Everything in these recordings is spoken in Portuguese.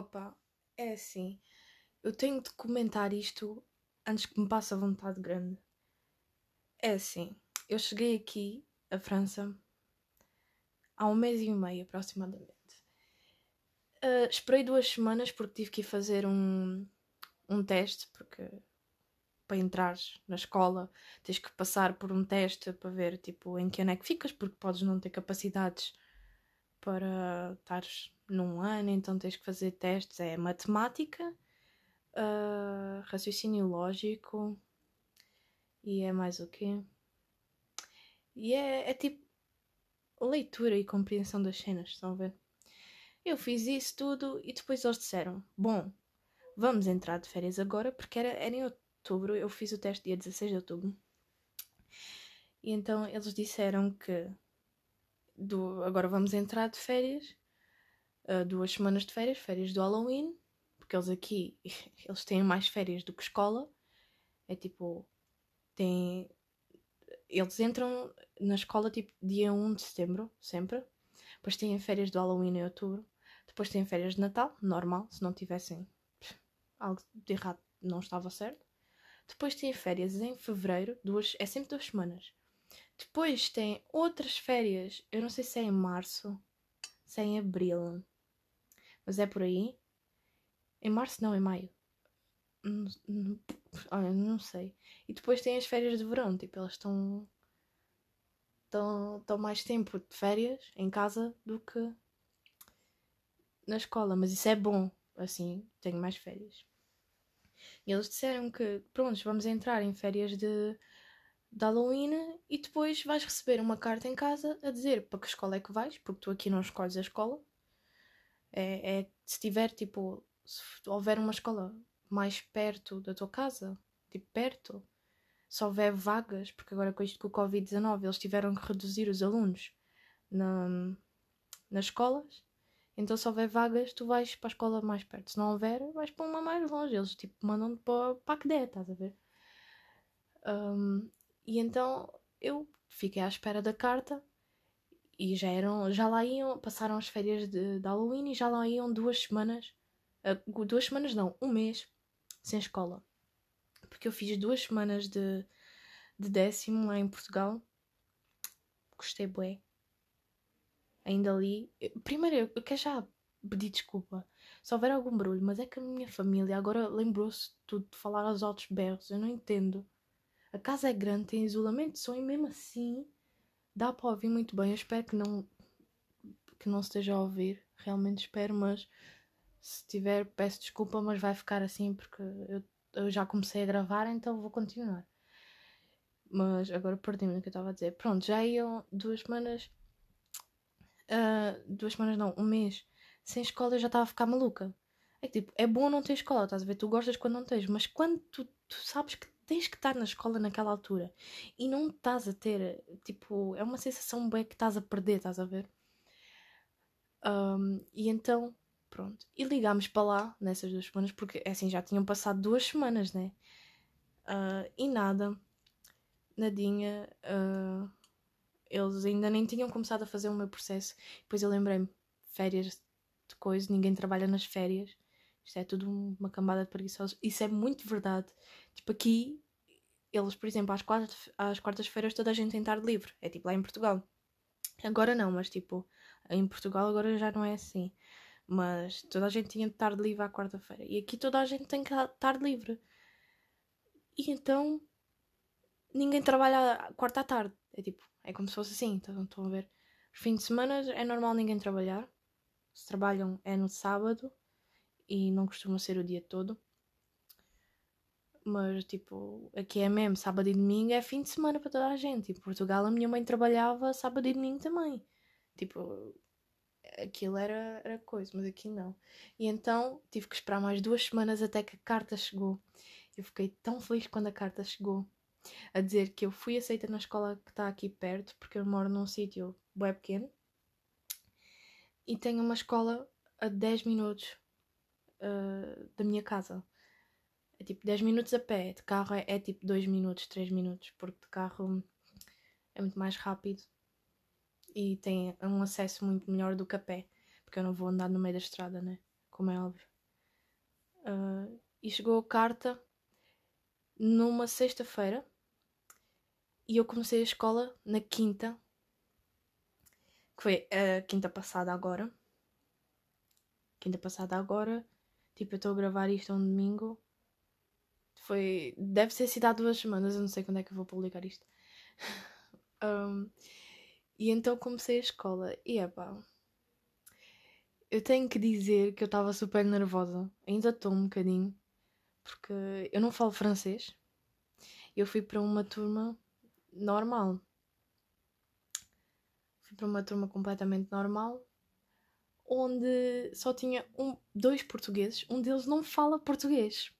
Opa, é assim. Eu tenho de comentar isto antes que me passe a vontade grande. É assim. Eu cheguei aqui, a França, há um mês e meio aproximadamente. Uh, esperei duas semanas porque tive que ir fazer um, um teste, porque para entrar na escola tens que passar por um teste para ver tipo, em que ano é que ficas, porque podes não ter capacidades para estares num ano, então tens que fazer testes. É matemática, uh, raciocínio lógico e é mais o quê? E é, é tipo leitura e compreensão das cenas, estão a ver? Eu fiz isso tudo e depois eles disseram: Bom, vamos entrar de férias agora, porque era, era em outubro, eu fiz o teste dia 16 de outubro. E então eles disseram que do, agora vamos entrar de férias, uh, duas semanas de férias, férias do Halloween, porque eles aqui eles têm mais férias do que escola. É tipo, tem. Eles entram na escola tipo dia 1 de setembro, sempre. Depois têm férias do Halloween em outubro. Depois têm férias de Natal, normal, se não tivessem algo de errado não estava certo. Depois têm férias em fevereiro, duas, é sempre duas semanas. Depois tem outras férias, eu não sei se é em março, se é em abril, mas é por aí. Em março não, em maio. Olha, não sei. E depois tem as férias de verão, tipo, elas estão. estão mais tempo de férias em casa do que na escola, mas isso é bom, assim, tenho mais férias. E eles disseram que, pronto, vamos entrar em férias de, de Halloween e depois vais receber uma carta em casa a dizer para que escola é que vais, porque tu aqui não escolhes a escola. É, é se tiver, tipo, se houver uma escola mais perto da tua casa, tipo, perto, se houver vagas, porque agora com isto com o Covid-19 eles tiveram que reduzir os alunos na, nas escolas, então, se houver vagas, tu vais para a escola mais perto. Se não houver, vais para uma mais longe. Eles tipo mandam-te para, para a que der, estás a ver? Um, e então eu fiquei à espera da carta e já eram, já lá iam, passaram as férias de, de Halloween e já lá iam duas semanas, uh, duas semanas não, um mês sem escola. Porque eu fiz duas semanas de, de décimo lá em Portugal. Gostei bué ainda ali. Primeiro, eu quero já pedir desculpa se houver algum barulho, mas é que a minha família agora lembrou-se tudo de falar aos altos berros. Eu não entendo. A casa é grande, tem isolamento de som e mesmo assim dá para ouvir muito bem. Eu espero que não que não esteja a ouvir. Realmente espero, mas se tiver, peço desculpa, mas vai ficar assim porque eu, eu já comecei a gravar, então vou continuar. Mas agora perdi-me no que eu estava a dizer. Pronto, já iam duas semanas uh, duas semanas não, um mês sem escola eu já estava a ficar maluca. É que tipo, é bom não ter escola, estás a ver? Tu gostas quando não tens, mas quando tu, tu sabes que tens que estar na escola naquela altura e não estás a ter, tipo, é uma sensação bem que estás a perder, estás a ver? Um, e então, pronto. E ligámos para lá nessas duas semanas, porque assim já tinham passado duas semanas, né? Uh, e nada, nadinha. Uh, eles ainda nem tinham começado a fazer o meu processo. Depois eu lembrei-me, férias de coisa, ninguém trabalha nas férias. Isto é tudo uma cambada de preguiçosos. Isso é muito verdade. Tipo, aqui, eles, por exemplo, às, quartas, às quartas-feiras toda a gente tem tarde livre. É tipo lá em Portugal. Agora não, mas tipo, em Portugal agora já não é assim. Mas toda a gente tinha tarde livre à quarta-feira. E aqui toda a gente tem tarde livre. E então ninguém trabalha quarta à tarde. É tipo, é como se fosse assim, então, estão a ver? Os de semana é normal ninguém trabalhar. Se trabalham é no sábado e não costuma ser o dia todo. Mas, tipo, aqui é mesmo, sábado e domingo é fim de semana para toda a gente. Em Portugal a minha mãe trabalhava sábado e domingo também. Tipo, aquilo era, era coisa, mas aqui não. E então tive que esperar mais duas semanas até que a carta chegou. Eu fiquei tão feliz quando a carta chegou a dizer que eu fui aceita na escola que está aqui perto, porque eu moro num sítio bem pequeno e tenho uma escola a 10 minutos uh, da minha casa. É tipo 10 minutos a pé, de carro é, é tipo 2 minutos, 3 minutos, porque de carro é muito mais rápido e tem um acesso muito melhor do que a pé, porque eu não vou andar no meio da estrada, né? Como é óbvio. Uh, e chegou a carta numa sexta-feira e eu comecei a escola na quinta, que foi a quinta passada agora. Quinta passada agora, tipo, eu estou a gravar isto um domingo. Foi. Deve ser sido há duas semanas, eu não sei quando é que eu vou publicar isto. um, e então comecei a escola. E é pá. Eu tenho que dizer que eu estava super nervosa. Ainda estou um bocadinho porque eu não falo francês. Eu fui para uma turma normal. Fui para uma turma completamente normal, onde só tinha um, dois portugueses, um deles não fala português.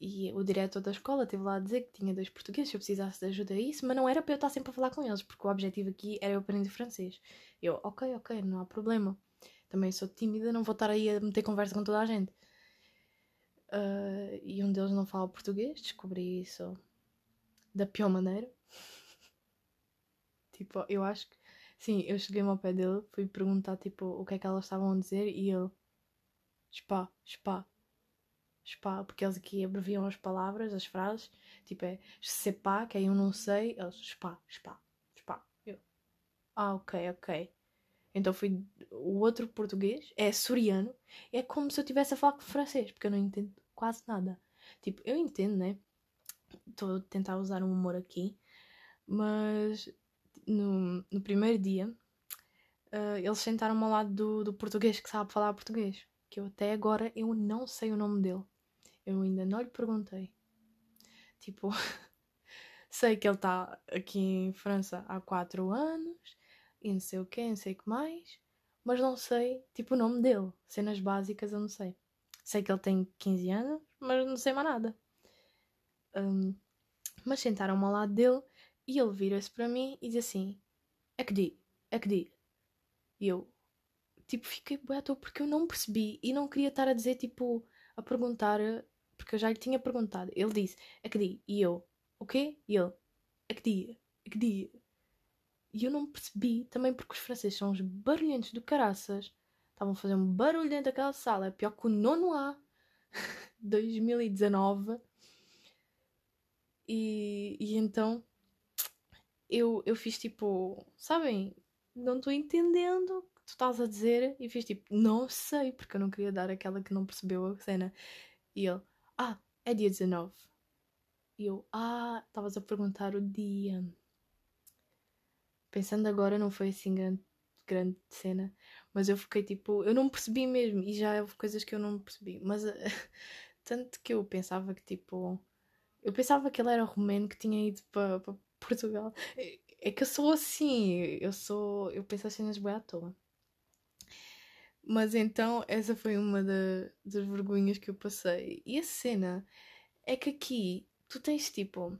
E o diretor da escola teve lá a dizer que tinha dois portugueses, se eu precisasse de ajuda a isso, mas não era para eu estar sempre a falar com eles, porque o objetivo aqui era eu aprender francês. Eu, ok, ok, não há problema. Também sou tímida, não vou estar aí a meter conversa com toda a gente. Uh, e um deles não fala português, descobri isso da pior maneira. tipo, eu acho que. Sim, eu cheguei-me ao pé dele, fui perguntar tipo o que é que elas estavam a dizer e ele. Spa, spa, spa, porque eles aqui abreviam as palavras, as frases, tipo é sepa, que aí eu não sei, eles spa, spa, spa. Eu. Ah, ok, ok. Então fui. O outro português é soriano. É como se eu estivesse a falar francês, porque eu não entendo quase nada. Tipo, eu entendo, né? Estou a tentar usar um humor aqui. Mas no, no primeiro dia, uh, eles sentaram-me ao lado do, do português que sabe falar português. Que eu até agora eu não sei o nome dele. Eu ainda não lhe perguntei. Tipo, sei que ele está aqui em França há 4 anos e não sei o que, não sei o que mais, mas não sei, tipo, o nome dele. Cenas básicas eu não sei. Sei que ele tem 15 anos, mas não sei mais nada. Um, mas sentaram-me ao lado dele e ele vira-se para mim e diz assim: É que di, é que di. E eu, tipo, fiquei boa porque eu não percebi e não queria estar a dizer, tipo, a perguntar, porque eu já lhe tinha perguntado. Ele disse: É que di. E eu, o quê? E ele, é que di, é que di. E eu não percebi, também porque os franceses são uns barulhentos do caraças. Estavam a fazer um barulho dentro daquela sala, pior que o nono A, 2019. E, e então eu, eu fiz tipo, sabem, não estou entendendo o que tu estás a dizer. E fiz tipo, não sei, porque eu não queria dar aquela que não percebeu a cena. E ele, ah, é dia 19. E eu, ah, estavas a perguntar o dia. Pensando agora, não foi assim grande, grande cena, mas eu fiquei tipo, eu não percebi mesmo, e já houve coisas que eu não percebi, mas tanto que eu pensava que tipo, eu pensava que ele era romeno que tinha ido para pa Portugal. É, é que eu sou assim, eu sou, eu penso assim nas boi à toa. Mas então, essa foi uma da, das vergonhas que eu passei. E a cena é que aqui tu tens tipo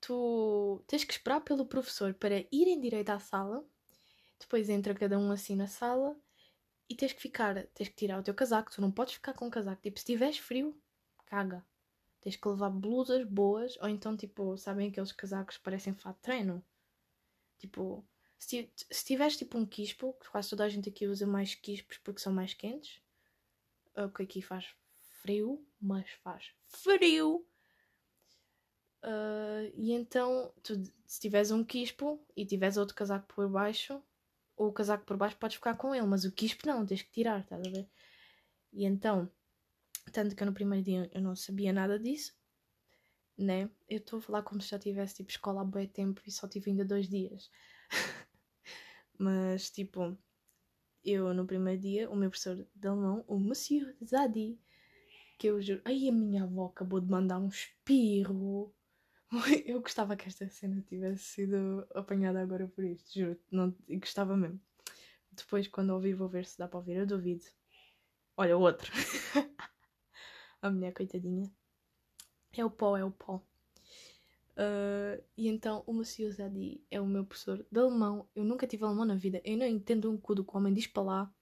tu tens que esperar pelo professor para ir em direito à sala, depois entra cada um assim na sala e tens que ficar, tens que tirar o teu casaco, tu não podes ficar com o casaco, tipo, se tiveres frio, caga. Tens que levar blusas boas, ou então, tipo, sabem aqueles casacos que parecem fato de treino? Tipo, se, tiveres tipo um quispo, que quase toda a gente aqui usa mais quispos porque são mais quentes, o que aqui faz frio, mas faz frio. Uh, e então, tu, se tiveres um quispo e tiveres outro casaco por baixo, o casaco por baixo podes ficar com ele, mas o quispo não, tens que tirar, estás a ver? E então, tanto que no primeiro dia eu não sabia nada disso, né? Eu estou a falar como se já tivesse tipo escola há bem tempo e só tive ainda dois dias. mas tipo, eu no primeiro dia, o meu professor de alemão, o Monsieur Zadi, que eu juro, ai a minha avó acabou de mandar um espirro Eu gostava que esta cena tivesse sido apanhada agora por isto, juro. Não, gostava mesmo. Depois, quando ouvir, vou ver se dá para ouvir. Eu duvido. Olha, outro. a mulher, coitadinha. É o pó, é o pó. Uh, e então o Monsieur Zadi é o meu professor de alemão. Eu nunca tive alemão na vida. Eu não entendo um cu do que o homem diz para lá.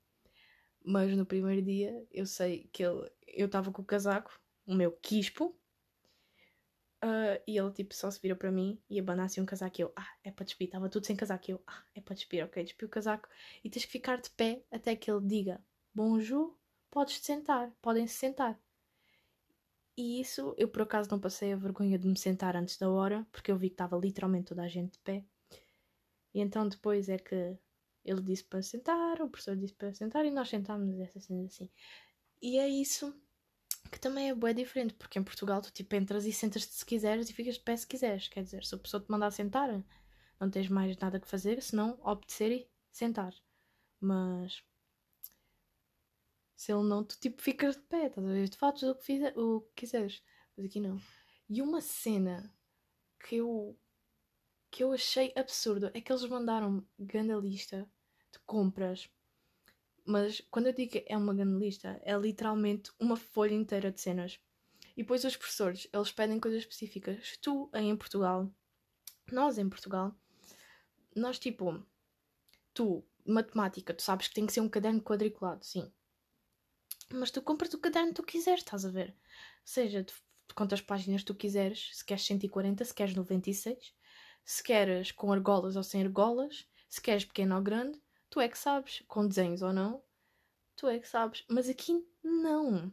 Mas no primeiro dia eu sei que ele, eu estava com o casaco, o meu quispo, Uh, e ele tipo só se vira para mim e abana assim um casaco e eu, ah, é para despir, estava tudo sem casaco e eu, ah, é para despir, ok, despi o casaco e tens que ficar de pé até que ele diga bonjour podes sentar, podem se sentar. E isso, eu por acaso não passei a vergonha de me sentar antes da hora, porque eu vi que estava literalmente toda a gente de pé. E então depois é que ele disse para sentar, o professor disse para sentar e nós sentámos essa cena assim. E é isso que também é bem diferente, porque em Portugal tu tipo entras e sentas-te se quiseres e ficas de pé se quiseres. Quer dizer, se a pessoa te mandar sentar, não tens mais nada que fazer, senão obedecer e sentar. Mas se ele não, tu tipo ficas de pé, estás a ver? Tu fazes o que, fizer, o que quiseres. Mas aqui não. E uma cena que eu que eu achei absurdo é que eles mandaram grande lista de compras. Mas quando eu digo que é uma grande lista, é literalmente uma folha inteira de cenas. E depois os professores, eles pedem coisas específicas. Tu, em Portugal, nós em Portugal, nós tipo, tu, matemática, tu sabes que tem que ser um caderno quadriculado, sim. Mas tu compras o caderno que tu quiseres, estás a ver? Seja, de quantas páginas tu quiseres, se queres 140, se queres 96, se queres com argolas ou sem argolas, se queres pequeno ou grande, tu é que sabes, com desenhos ou não, tu é que sabes. Mas aqui não.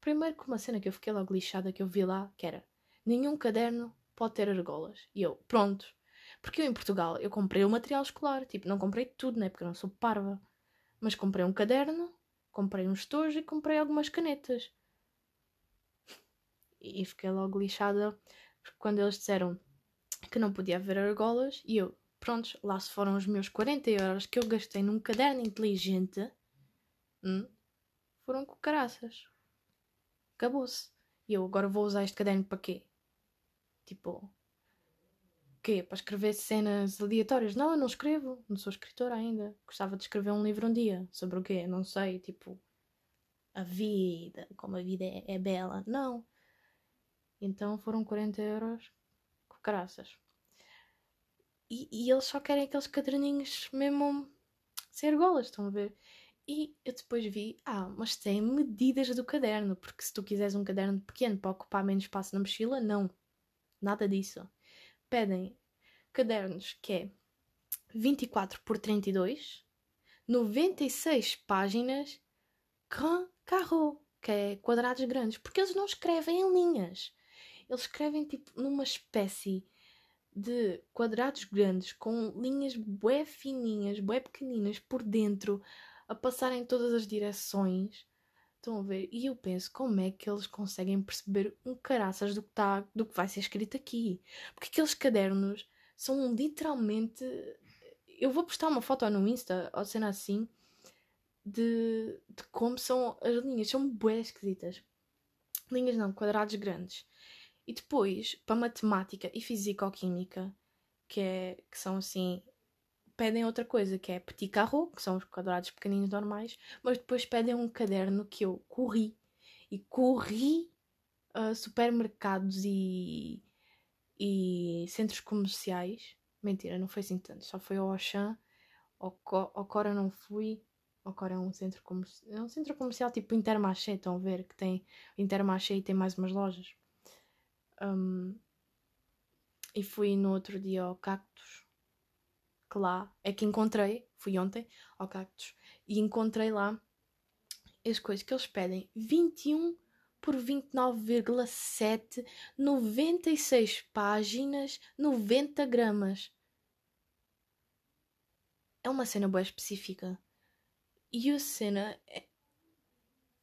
Primeiro com uma cena que eu fiquei logo lixada que eu vi lá, que era nenhum caderno pode ter argolas. E eu, pronto. Porque eu em Portugal, eu comprei o material escolar, tipo, não comprei tudo, né, porque eu não sou parva. Mas comprei um caderno comprei uns tojos e comprei algumas canetas. E fiquei logo lixada quando eles disseram que não podia haver argolas e eu, prontos, lá se foram os meus 40 euros que eu gastei num caderno inteligente, hum, foram com caraças. Acabou-se. E eu agora vou usar este caderno para quê? Tipo, quê? Para escrever cenas aleatórias? Não, eu não escrevo. Não sou escritora ainda. Gostava de escrever um livro um dia. Sobre o quê? Não sei. Tipo, a vida. Como a vida é, é bela. Não. Então foram 40 euros. Com graças. E, e eles só querem aqueles caderninhos mesmo sem argolas, estão a ver? E eu depois vi, ah, mas tem medidas do caderno, porque se tu quiseres um caderno pequeno para ocupar menos espaço na mochila, não. Nada disso pedem cadernos que é 24 por 32, 96 páginas, grand carreau, que é quadrados grandes, porque eles não escrevem em linhas. Eles escrevem tipo numa espécie de quadrados grandes com linhas bué fininhas, bué pequeninas por dentro, a passarem todas as direções. Estão a ver? E eu penso, como é que eles conseguem perceber um caraças do que, tá, do que vai ser escrito aqui? Porque aqueles cadernos são literalmente. Eu vou postar uma foto no Insta, ou cena assim, de, de como são as linhas. São bué esquisitas. Linhas não, quadrados grandes. E depois, para matemática e físico-química, que, é, que são assim pedem outra coisa, que é petit carreau, que são os quadrados pequeninos normais, mas depois pedem um caderno que eu corri e corri a supermercados e, e centros comerciais. Mentira, não foi assim tanto, só foi ao Auchan, ao, ao Cora não fui. Ao Cora é um centro comercial, é um centro comercial tipo Intermarché, estão a ver que tem Intermarché e tem mais umas lojas. Um, e fui no outro dia ao Cactus que lá é que encontrei, fui ontem ao Cactus, e encontrei lá as coisas que eles pedem 21 por 29,7, 96 páginas, 90 gramas. É uma cena boa específica. E a cena é,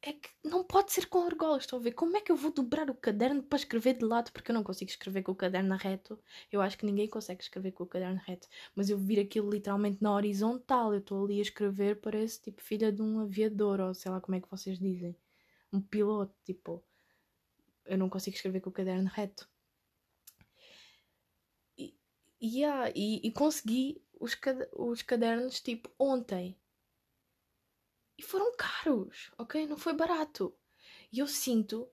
é que não pode ser com argolas, estão a ver? Como é que eu vou dobrar o caderno para escrever de lado? Porque eu não consigo escrever com o caderno reto. Eu acho que ninguém consegue escrever com o caderno reto. Mas eu vir aquilo literalmente na horizontal. Eu estou ali a escrever, parece tipo filha de um aviador, ou sei lá como é que vocês dizem. Um piloto, tipo. Eu não consigo escrever com o caderno reto. E, yeah, e, e consegui os, os cadernos tipo ontem e foram caros, ok? Não foi barato. E eu sinto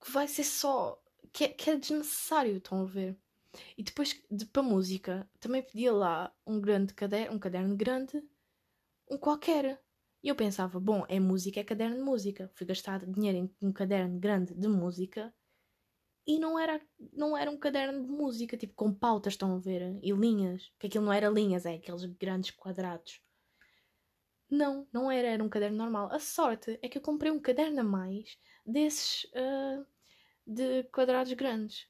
que vai ser só. que é, que é desnecessário, estão a ver? E depois, de, para música, também pedia lá um grande caderno, um caderno grande, um qualquer. E eu pensava, bom, é música, é caderno de música. Fui gastar dinheiro em um caderno grande de música e não era, não era um caderno de música, tipo com pautas, estão a ver? E linhas. Que aquilo não era linhas, é aqueles grandes quadrados. Não, não era, era um caderno normal. A sorte é que eu comprei um caderno a mais desses uh, de quadrados grandes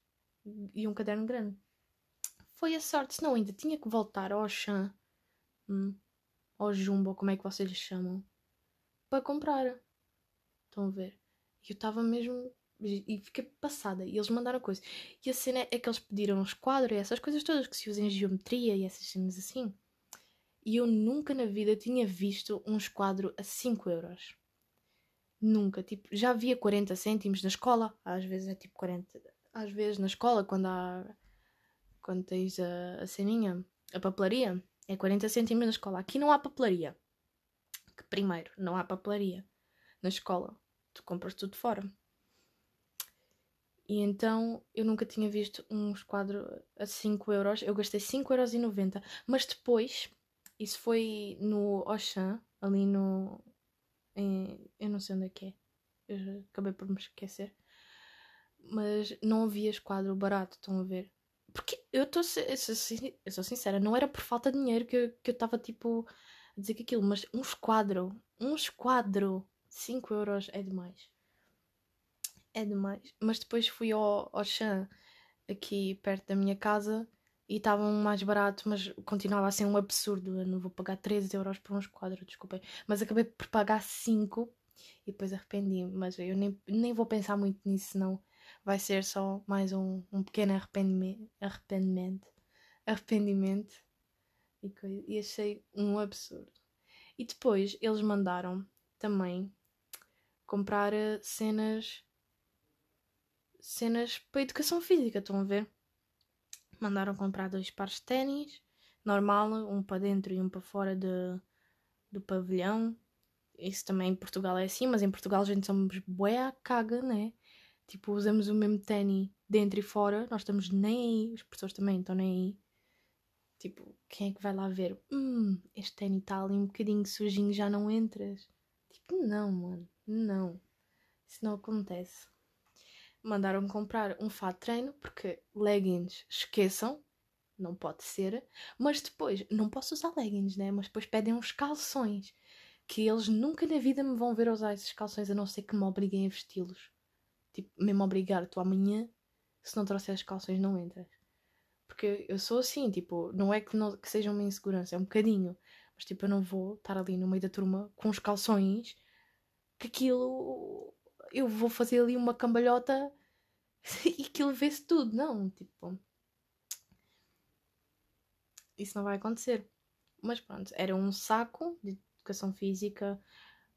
e um caderno grande. Foi a sorte, senão ainda tinha que voltar ao Chan, hum, ao Jumbo, como é que vocês lhe chamam, para comprar. Estão a ver? Eu estava mesmo. E fiquei passada. E eles mandaram coisas. E a cena é que eles pediram os quadros e essas coisas todas que se usam em geometria e essas cenas assim. E eu nunca na vida tinha visto um esquadro a 5 euros. Nunca. Tipo, já via 40 cêntimos na escola. Às vezes é tipo 40. Às vezes na escola, quando há. Quando tens a, a ceninha, a papelaria, é 40 cêntimos na escola. Aqui não há papelaria. Que primeiro, não há papelaria na escola. Tu compras tudo fora. E então eu nunca tinha visto um esquadro a 5 euros. Eu gastei 5,90 euros. Mas depois isso foi no Auchan, ali no. Em, eu não sei onde é que é. Eu acabei por me esquecer. Mas não havia esquadro barato, estão a ver? Porque eu, tô, eu, sou, sincera, não era por falta de dinheiro que, eu estava tipo a dizer que aquilo, mas um esquadro, um esquadro, 5 euros é demais. É demais. Mas depois fui ao, Chan, aqui perto da minha casa, e estavam mais barato, mas continuava a ser um absurdo. Eu não vou pagar 13 euros por uns quadros, desculpem. Mas acabei por pagar 5 e depois arrependi-me. Mas eu nem, nem vou pensar muito nisso, senão vai ser só mais um, um pequeno arrependimento. Arrependimento. Arrependimento. E, e achei um absurdo. E depois eles mandaram também comprar eh, cenas cenas para educação física, estão a ver? Mandaram comprar dois pares de ténis, normal, um para dentro e um para fora de, do pavilhão. Isso também em Portugal é assim, mas em Portugal a gente somos bué a caga, né? Tipo, usamos o mesmo ténis dentro e fora, nós estamos nem aí, os professores também estão nem aí. Tipo, quem é que vai lá ver? Hum, este ténis está ali um bocadinho sujinho, já não entras. Tipo, não, mano, não. Isso não acontece mandaram comprar um fato de treino, porque leggings, esqueçam, não pode ser. Mas depois, não posso usar leggings, né? Mas depois pedem uns calções, que eles nunca na vida me vão ver usar esses calções, a não ser que me obriguem a vesti-los. Tipo, mesmo obrigar, tu amanhã, se não trouxeres calções, não entras. Porque eu sou assim, tipo, não é que, não, que seja uma insegurança, é um bocadinho. Mas tipo, eu não vou estar ali no meio da turma com os calções, que aquilo eu vou fazer ali uma cambalhota e aquilo vê-se tudo. Não, tipo. Isso não vai acontecer. Mas pronto, era um saco de educação física,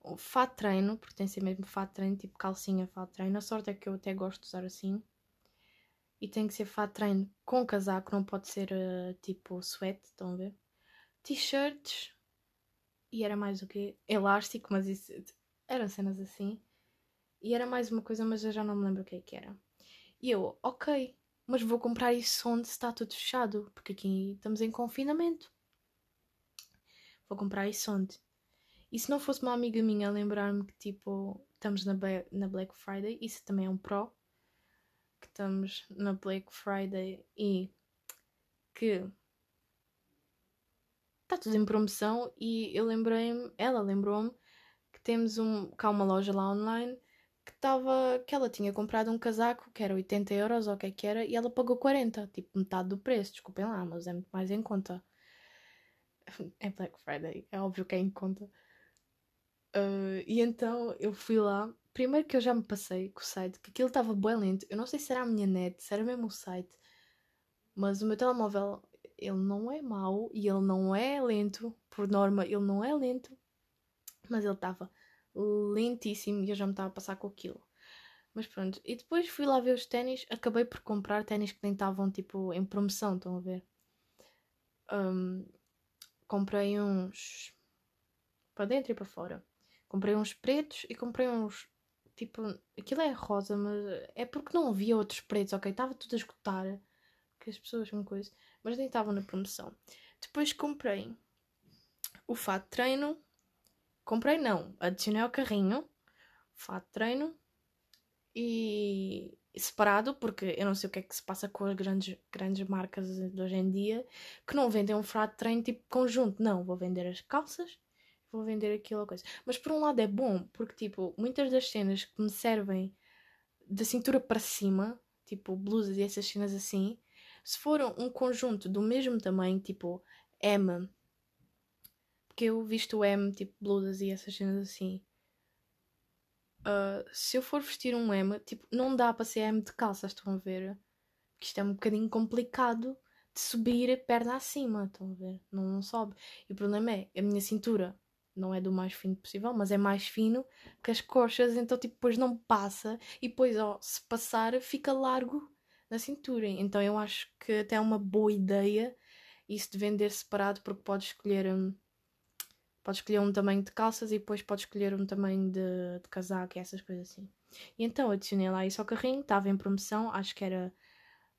um fato treino, porque tem que ser mesmo fato treino, tipo calcinha fato treino. A sorte é que eu até gosto de usar assim. E tem que ser fato treino com casaco, não pode ser uh, tipo sweat, estão a ver? T-shirts. E era mais o quê? Elástico, mas isso eram cenas assim. E era mais uma coisa, mas eu já não me lembro o que é que era. E eu, ok, mas vou comprar isso onde está tudo fechado, porque aqui estamos em confinamento. Vou comprar isso onde? E se não fosse uma amiga minha lembrar-me que tipo estamos na, na Black Friday, isso também é um pró, que estamos na Black Friday e que está tudo em promoção e eu lembrei-me, ela lembrou-me que temos um, cá uma loja lá online estava que ela tinha comprado um casaco que era 80 euros ou o que é que era e ela pagou 40, tipo metade do preço, desculpem lá, mas é muito mais em conta. É Black Friday, é óbvio que é em conta. Uh, e então eu fui lá. Primeiro que eu já me passei com o site, que aquilo estava bem lento. Eu não sei se era a minha net, se era mesmo o site, mas o meu telemóvel ele não é mau e ele não é lento, por norma, ele não é lento, mas ele estava lentíssimo e eu já me estava a passar com aquilo. Mas pronto, e depois fui lá ver os ténis, acabei por comprar ténis que nem estavam tipo em promoção, estão a ver? Um, comprei uns para dentro e para fora. Comprei uns pretos e comprei uns tipo, aquilo é rosa, mas é porque não havia outros pretos, ok? Estava tudo a esgotar, que as pessoas são coisa, mas nem estavam na promoção. Depois comprei o fato de treino Comprei não, adicionei ao carrinho, fato de treino e separado, porque eu não sei o que é que se passa com as grandes, grandes marcas de hoje em dia, que não vendem um fato de treino tipo conjunto. Não, vou vender as calças, vou vender aquilo ou coisa. Mas por um lado é bom, porque tipo, muitas das cenas que me servem da cintura para cima, tipo blusas e essas cenas assim, se for um conjunto do mesmo tamanho, tipo M, porque eu visto M, tipo blusas e essas cenas assim. Uh, se eu for vestir um M, tipo, não dá para ser M de calças, estão a ver? Porque isto é um bocadinho complicado de subir perna acima, estão a ver? Não, não sobe. E o problema é, a minha cintura não é do mais fino possível, mas é mais fino que as coxas, então tipo, depois não passa e depois, ó, se passar, fica largo na cintura. Então eu acho que até é uma boa ideia isso de vender separado, porque pode escolher. Um, pode escolher um tamanho de calças e depois pode escolher um tamanho de, de casaco e essas coisas assim. E então adicionei lá isso ao carrinho, estava em promoção, acho que era.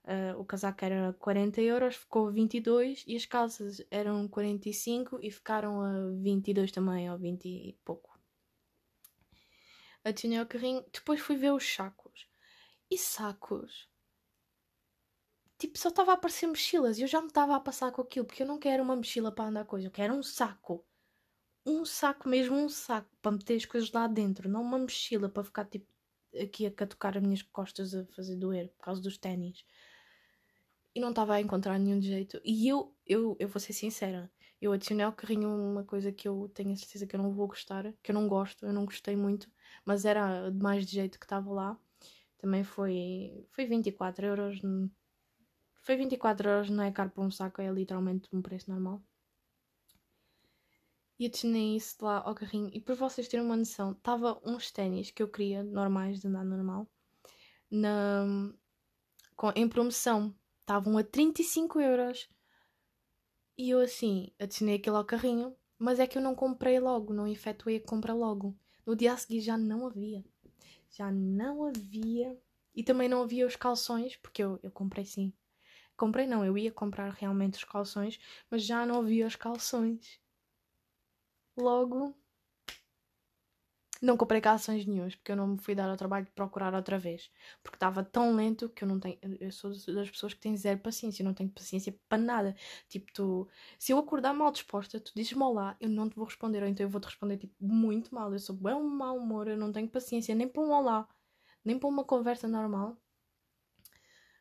Uh, o casaco era 40 euros, ficou 22 e as calças eram 45 e ficaram a 22 também, ou 20 e pouco. Adicionei ao carrinho, depois fui ver os sacos. E sacos? Tipo, só estava a aparecer mochilas e eu já me estava a passar com aquilo, porque eu não quero uma mochila para andar coisa, eu quero um saco. Um saco mesmo, um saco para meter as coisas lá dentro, não uma mochila para ficar tipo aqui a catucar as minhas costas a fazer doer por causa dos ténis. E não estava a encontrar nenhum jeito. E eu, eu, eu vou ser sincera, eu adicionei ao carrinho uma coisa que eu tenho a certeza que eu não vou gostar, que eu não gosto, eu não gostei muito, mas era mais de jeito que estava lá. Também foi, foi 24 euros foi 24 euros, não é caro para um saco, é literalmente um preço normal. E adicionei isso lá ao carrinho. E para vocês terem uma noção, estava uns ténis que eu queria, normais, de andar normal, na, com, em promoção. Estavam a 35 euros. E eu assim, adicionei aquilo ao carrinho, mas é que eu não comprei logo, não efetuei a compra logo. No dia a seguir já não havia. Já não havia. E também não havia os calções, porque eu, eu comprei sim Comprei não, eu ia comprar realmente os calções, mas já não havia os calções. Logo, não comprei calções nenhums, porque eu não me fui dar ao trabalho de procurar outra vez. Porque estava tão lento que eu não tenho. Eu sou das pessoas que têm zero paciência, eu não tenho paciência para nada. Tipo, tu. Se eu acordar mal disposta, tu dizes-me olá, eu não te vou responder, ou então eu vou te responder tipo muito mal. Eu sou bem um mau humor, eu não tenho paciência nem para um olá, nem para uma conversa normal.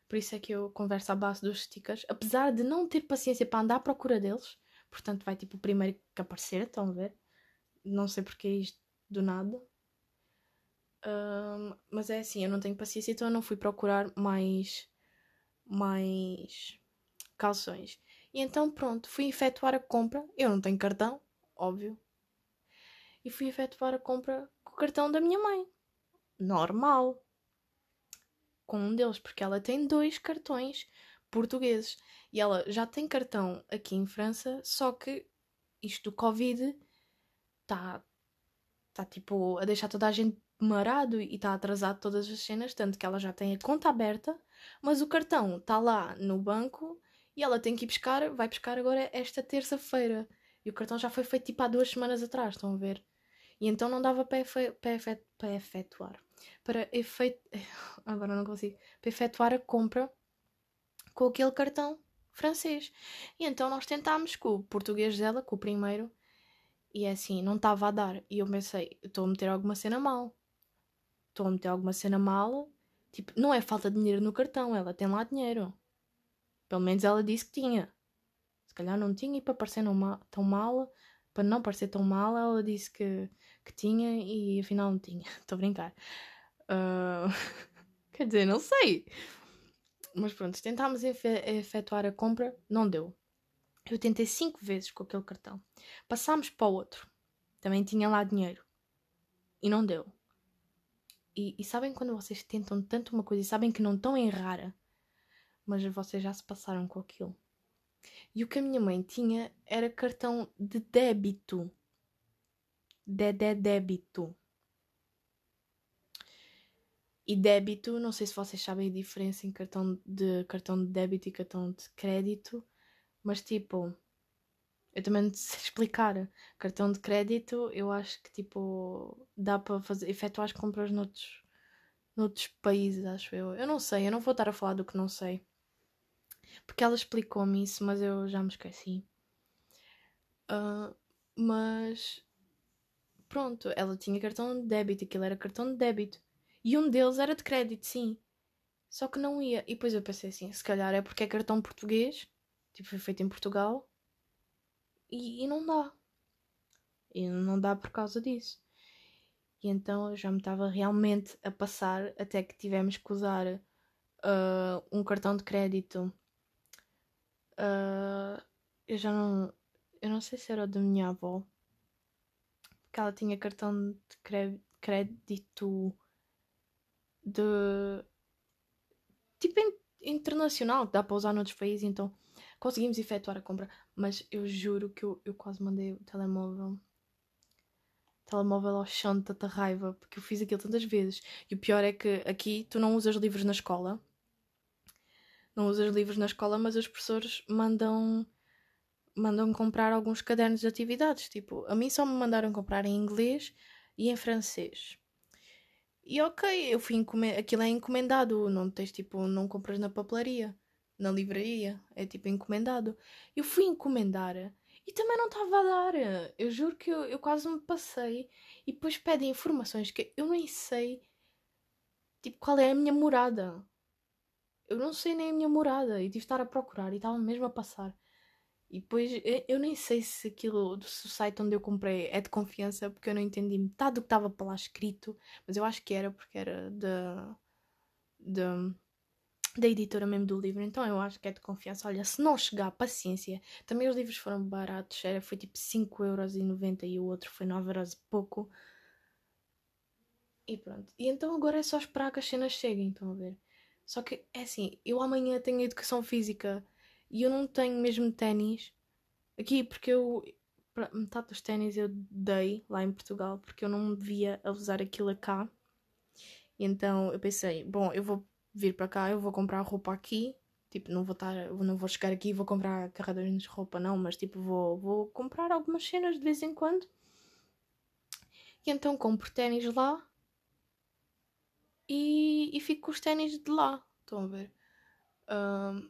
Por isso é que eu converso à base dos stickers, apesar de não ter paciência para andar à procura deles. Portanto, vai tipo o primeiro que aparecer, estão a ver? Não sei porque é isto do nada. Um, mas é assim, eu não tenho paciência, então eu não fui procurar mais, mais calções. E então, pronto, fui efetuar a compra. Eu não tenho cartão, óbvio. E fui efetuar a compra com o cartão da minha mãe. Normal com um deles, porque ela tem dois cartões portugueses e ela já tem cartão aqui em França, só que isto do Covid está tá, tipo a deixar toda a gente marado e está atrasado todas as cenas, tanto que ela já tem a conta aberta, mas o cartão está lá no banco e ela tem que ir buscar, vai buscar agora esta terça-feira. E o cartão já foi feito tipo há duas semanas atrás, estão a ver? E então não dava para, efe, para, efe, para efetuar para efeito. Agora não consigo. Para efetuar a compra com aquele cartão francês. E então nós tentámos com o português dela, com o primeiro, e é assim, não estava a dar. E eu pensei, estou a meter alguma cena mal. Estou a meter alguma cena mal. Tipo, não é falta de dinheiro no cartão, ela tem lá dinheiro. Pelo menos ela disse que tinha. Se calhar não tinha e para parecer não tão mal, para não parecer tão mal, ela disse que, que tinha e afinal não tinha. Estou a brincar. Uh, quer dizer, não sei. Mas pronto, tentámos efetuar a compra, não deu. Eu tentei cinco vezes com aquele cartão. Passámos para o outro. Também tinha lá dinheiro. E não deu. E, e, sabem quando vocês tentam tanto uma coisa e sabem que não estão em rara, mas vocês já se passaram com aquilo. E o que a minha mãe tinha era cartão de débito. De, de débito. E débito, não sei se vocês sabem a diferença em cartão de cartão de débito e cartão de crédito, mas tipo, eu também não sei explicar. Cartão de crédito, eu acho que tipo dá para fazer efetuar as compras noutros, noutros países, acho eu. Eu não sei, eu não vou estar a falar do que não sei. Porque ela explicou-me isso, mas eu já me esqueci. Uh, mas pronto, ela tinha cartão de débito, aquilo era cartão de débito. E um deles era de crédito, sim. Só que não ia. E depois eu pensei assim, se calhar é porque é cartão português, tipo, foi feito em Portugal, e, e não dá. E não dá por causa disso. E então eu já me estava realmente a passar até que tivemos que usar uh, um cartão de crédito. Uh, eu já não. Eu não sei se era o da minha avó. Que ela tinha cartão de crédito de. Tipo internacional, que dá para usar noutros países, então conseguimos efetuar a compra. Mas eu juro que eu, eu quase mandei o telemóvel telemóvel ao chão de tanta raiva, porque eu fiz aquilo tantas vezes. E o pior é que aqui tu não usas livros na escola. Não usas livros na escola, mas os professores mandam mandam comprar alguns cadernos de atividades. Tipo, a mim só me mandaram comprar em inglês e em francês. E ok, eu fui. Aquilo é encomendado, não tens tipo, não compras na papelaria, na livraria, é tipo encomendado. Eu fui encomendar e também não estava a dar. Eu juro que eu, eu quase me passei. E depois pedem informações que eu nem sei. Tipo, qual é a minha morada. Eu não sei nem a minha morada. E tive de estar a procurar. E estava mesmo a passar. E depois eu nem sei se aquilo do site onde eu comprei é de confiança. Porque eu não entendi metade do que estava para lá escrito. Mas eu acho que era porque era da. de da editora mesmo do livro, então eu acho que é de confiança. Olha, se não chegar, paciência. Também os livros foram baratos, era, foi tipo 5,90€ e o outro foi 9€ e pouco. E pronto. E então agora é só esperar que as cenas cheguem, estão a ver? Só que é assim, eu amanhã tenho educação física e eu não tenho mesmo ténis aqui porque eu. Metade dos ténis eu dei lá em Portugal porque eu não me via a usar aquilo cá. E então eu pensei, bom, eu vou vir para cá, eu vou comprar roupa aqui. Tipo, não vou estar, não vou chegar aqui e vou comprar carregadores de roupa, não, mas tipo, vou, vou comprar algumas cenas de vez em quando. E então compro ténis lá e, e fico com os ténis de lá. Estão a ver?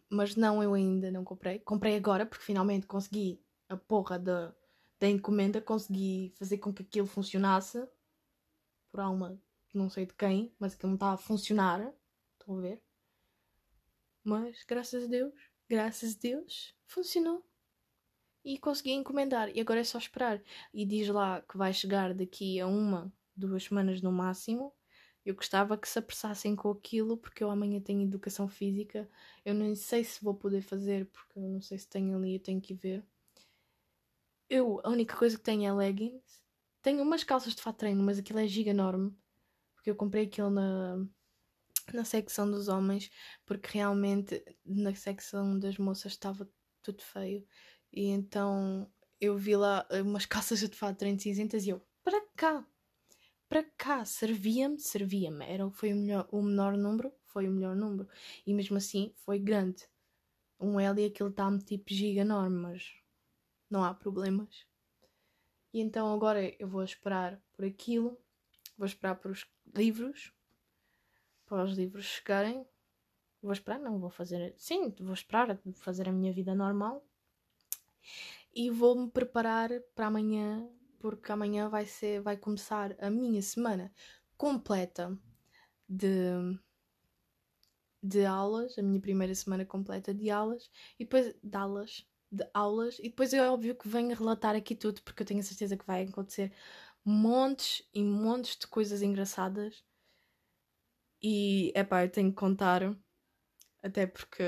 Mas não, eu ainda não comprei. Comprei agora porque finalmente consegui a porra da, da encomenda, consegui fazer com que aquilo funcionasse por alma não sei de quem, mas aquilo não estava a funcionar. Estão a ver? Mas graças a Deus, graças a Deus, funcionou. E consegui encomendar. E agora é só esperar. E diz lá que vai chegar daqui a uma, duas semanas no máximo. Eu gostava que se apressassem com aquilo, porque eu amanhã tenho educação física. Eu nem sei se vou poder fazer, porque eu não sei se tenho ali, eu tenho que ver. Eu, a única coisa que tenho é leggings. Tenho umas calças de fato treino, mas aquilo é giga enorme. Porque eu comprei aquilo na, na secção dos homens, porque realmente na secção das moças estava tudo feio. E então eu vi lá umas calças de fato treino cinzentas e eu, para cá, para cá, servia-me, servia-me. Era, foi o, melhor, o menor número, foi o melhor número. E mesmo assim foi grande. Um L e aquilo está-me tipo giga enorme, mas não há problemas. E então agora eu vou esperar por aquilo, vou esperar por os livros, para os livros chegarem. Vou esperar, não, vou fazer. Sim, vou esperar fazer a minha vida normal. E vou-me preparar para amanhã, porque amanhã vai ser, vai começar a minha semana completa de de aulas, a minha primeira semana completa de aulas, e depois de aulas, de aulas, e depois é óbvio que venho relatar aqui tudo, porque eu tenho a certeza que vai acontecer montes e montes de coisas engraçadas e é pá, eu tenho que contar, até porque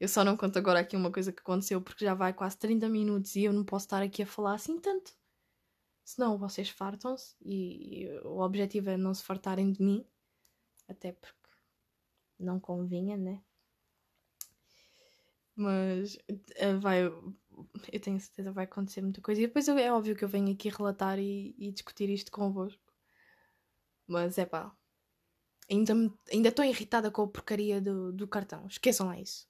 eu só não conto agora aqui uma coisa que aconteceu porque já vai quase 30 minutos e eu não posso estar aqui a falar assim tanto. Senão vocês fartam-se e o objetivo é não se fartarem de mim, até porque não convinha, né? Mas eh, vai, eu tenho certeza vai acontecer muita coisa. E depois é óbvio que eu venho aqui relatar e, e discutir isto convosco. Mas é pá, Ainda, estou irritada com a porcaria do, do cartão. Esqueçam lá isso.